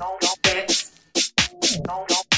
no, no, no, no, no,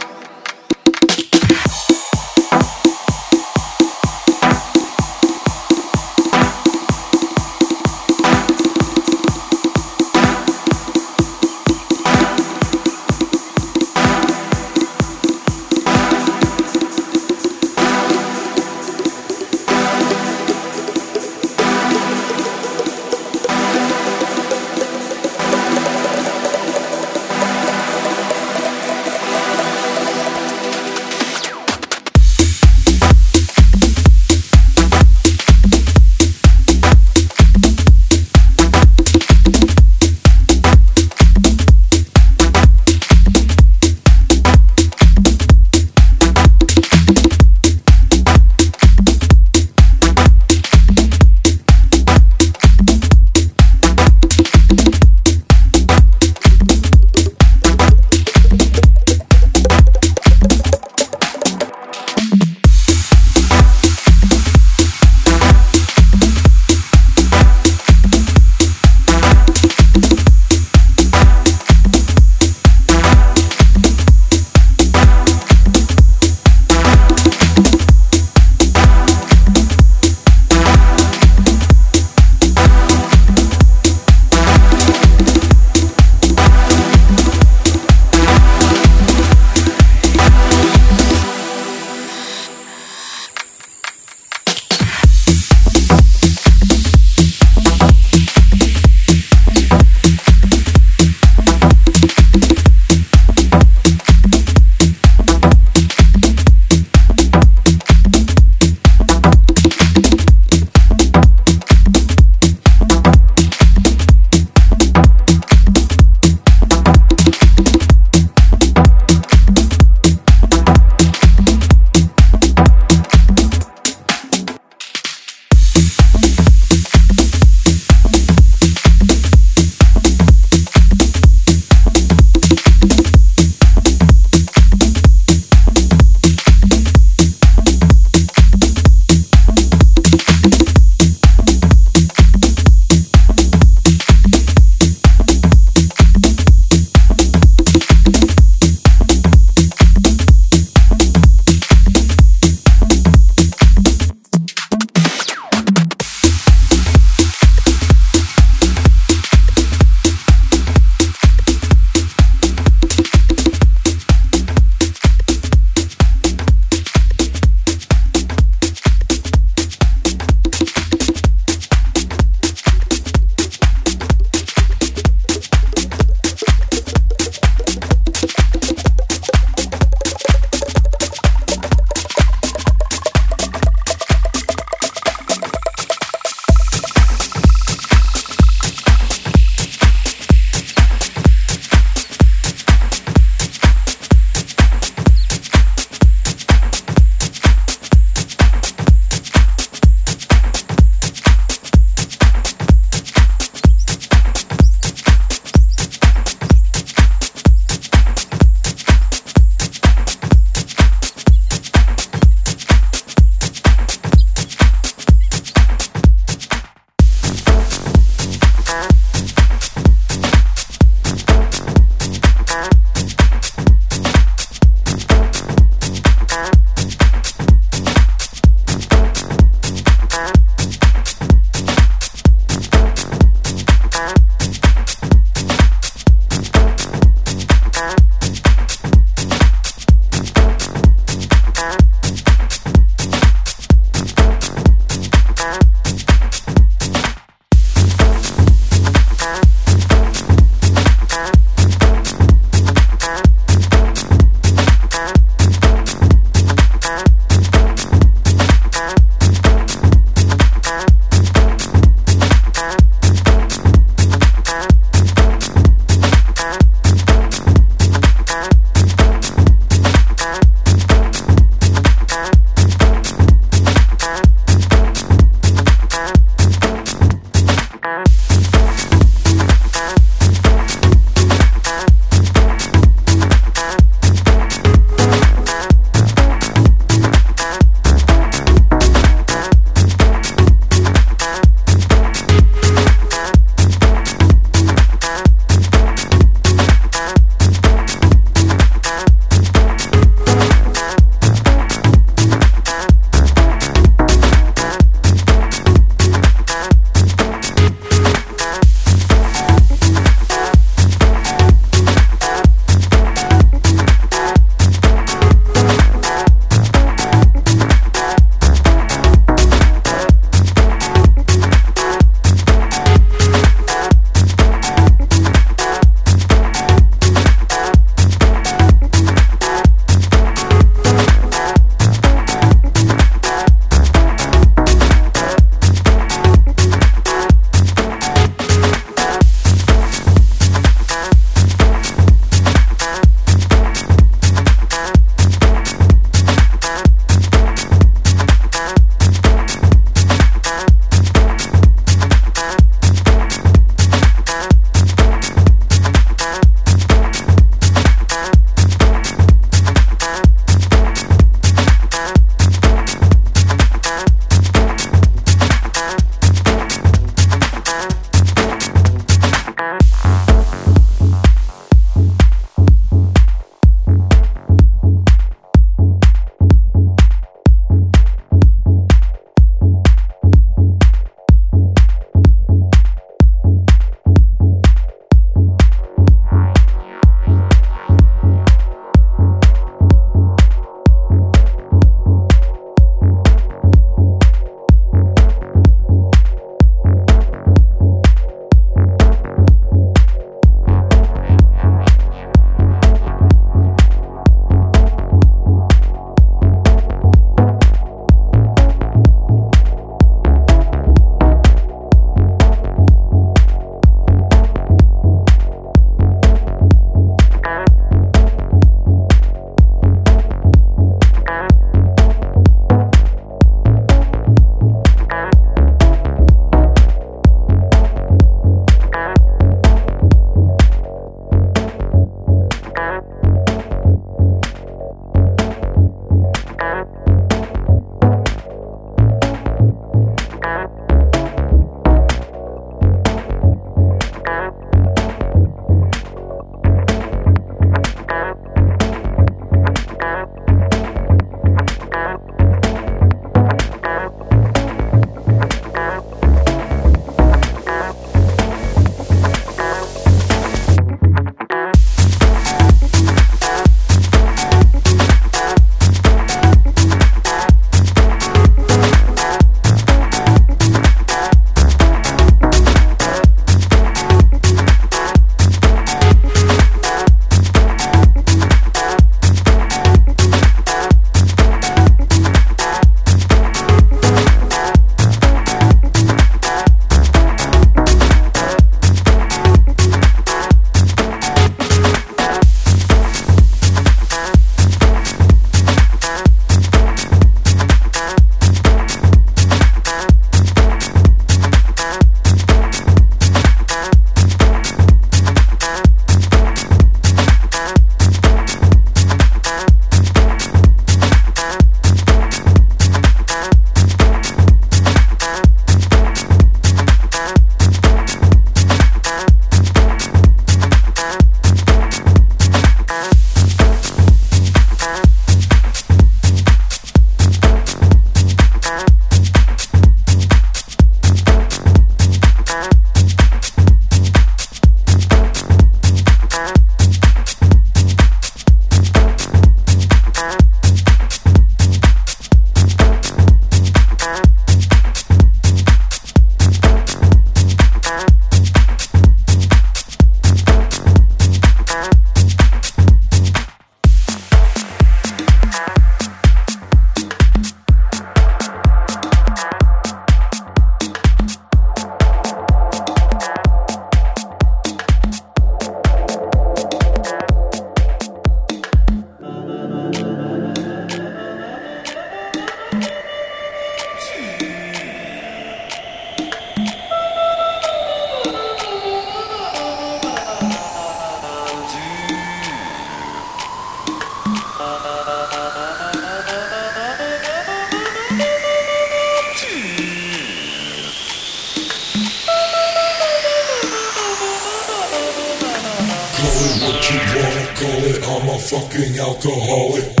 fucking alcoholic.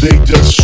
They just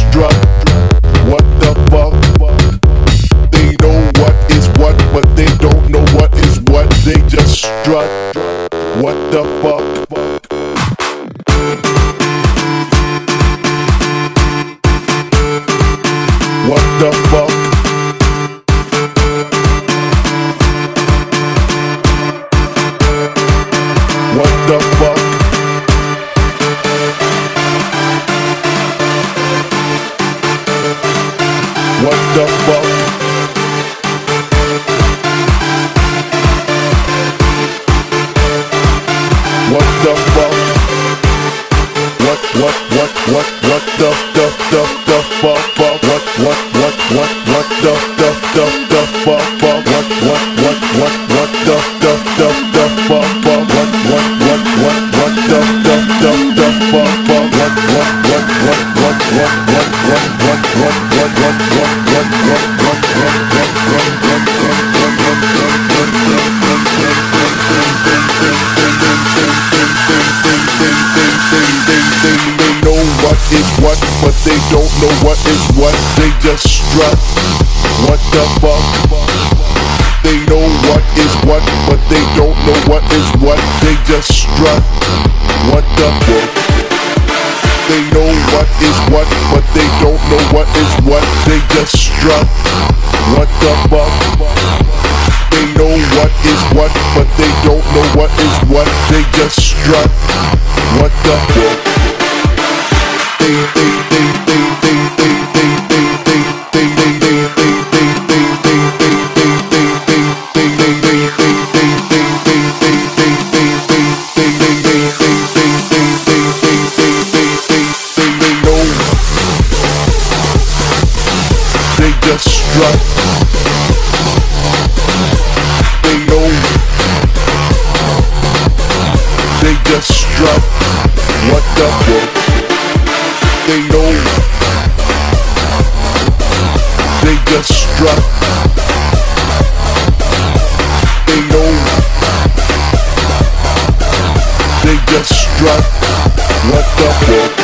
stop it.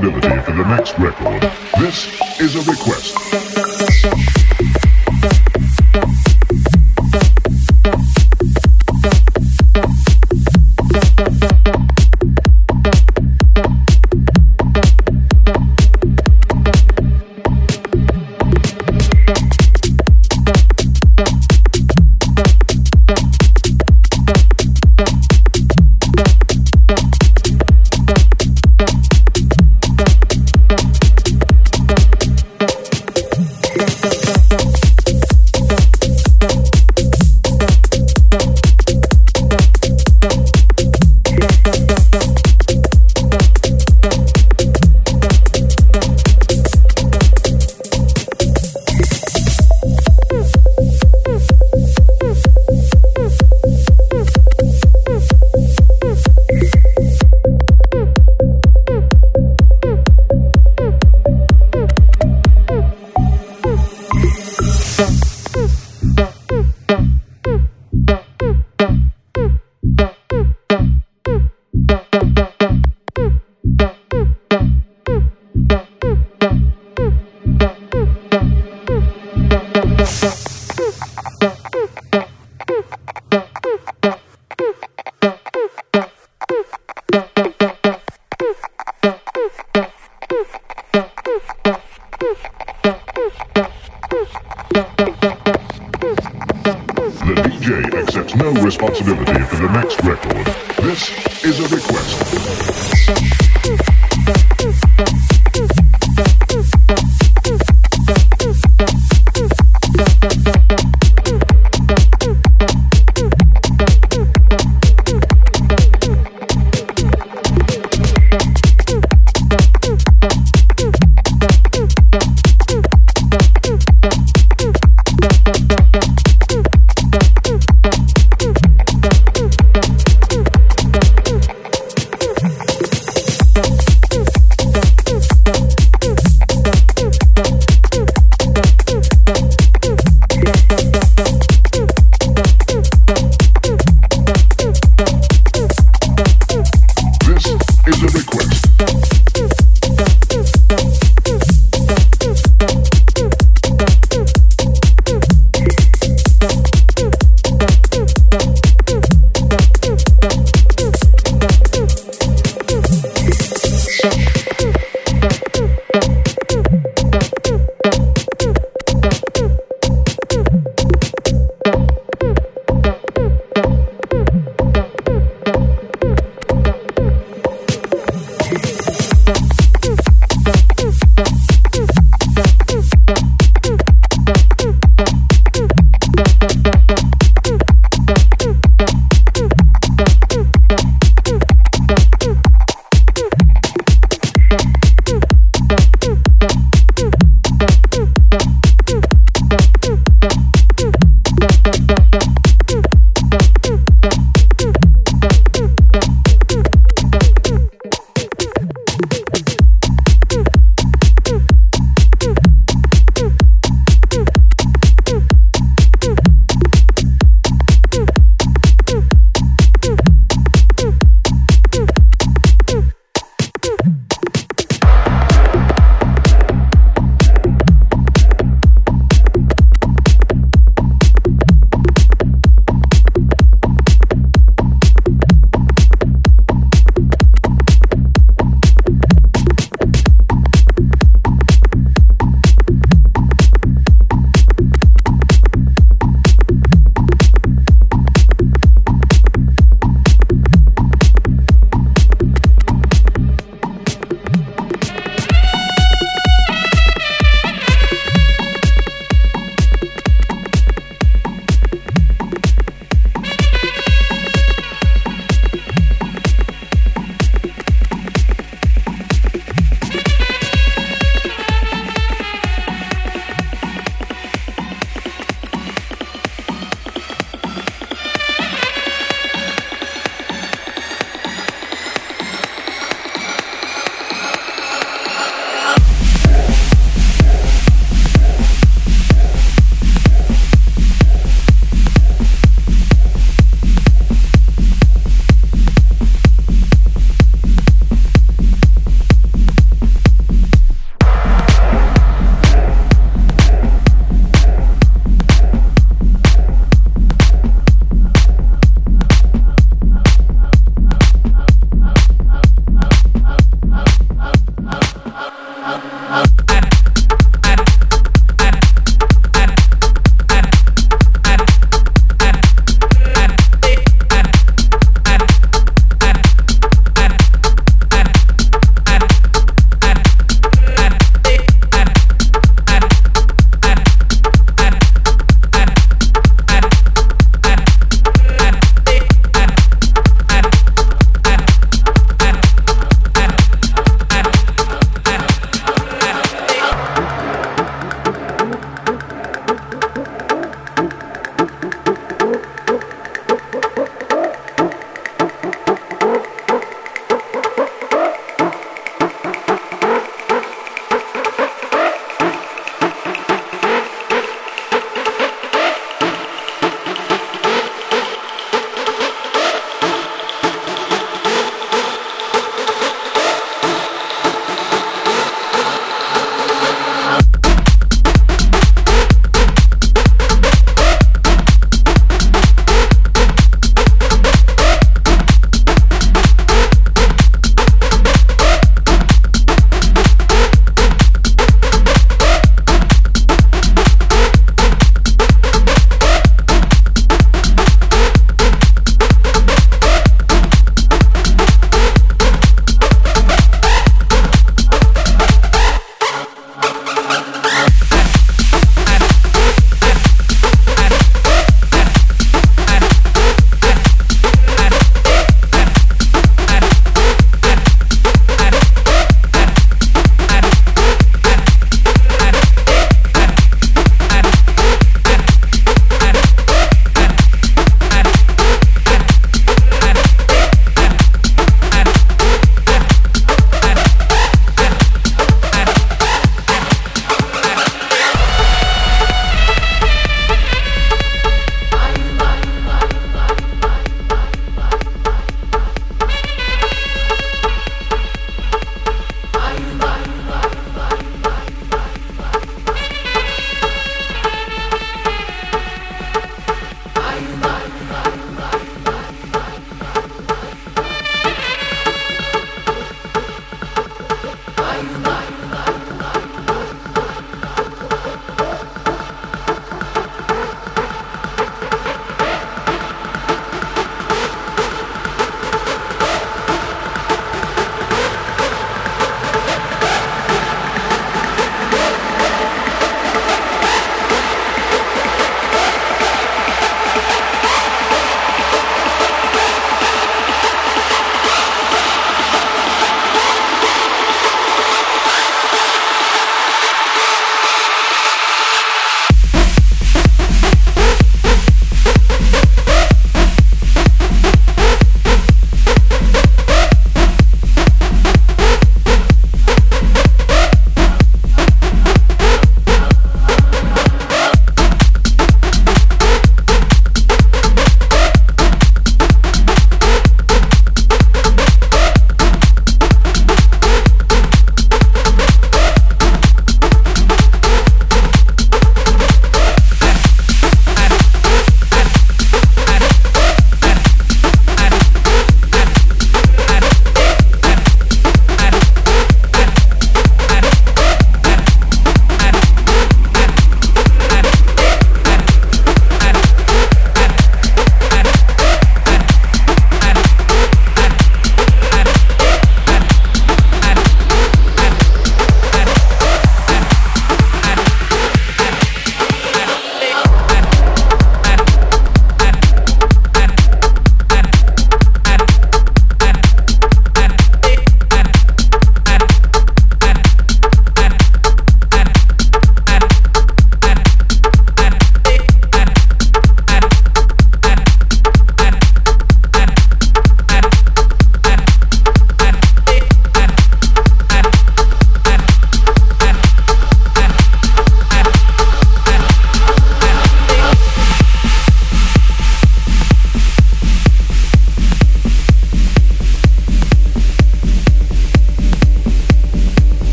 No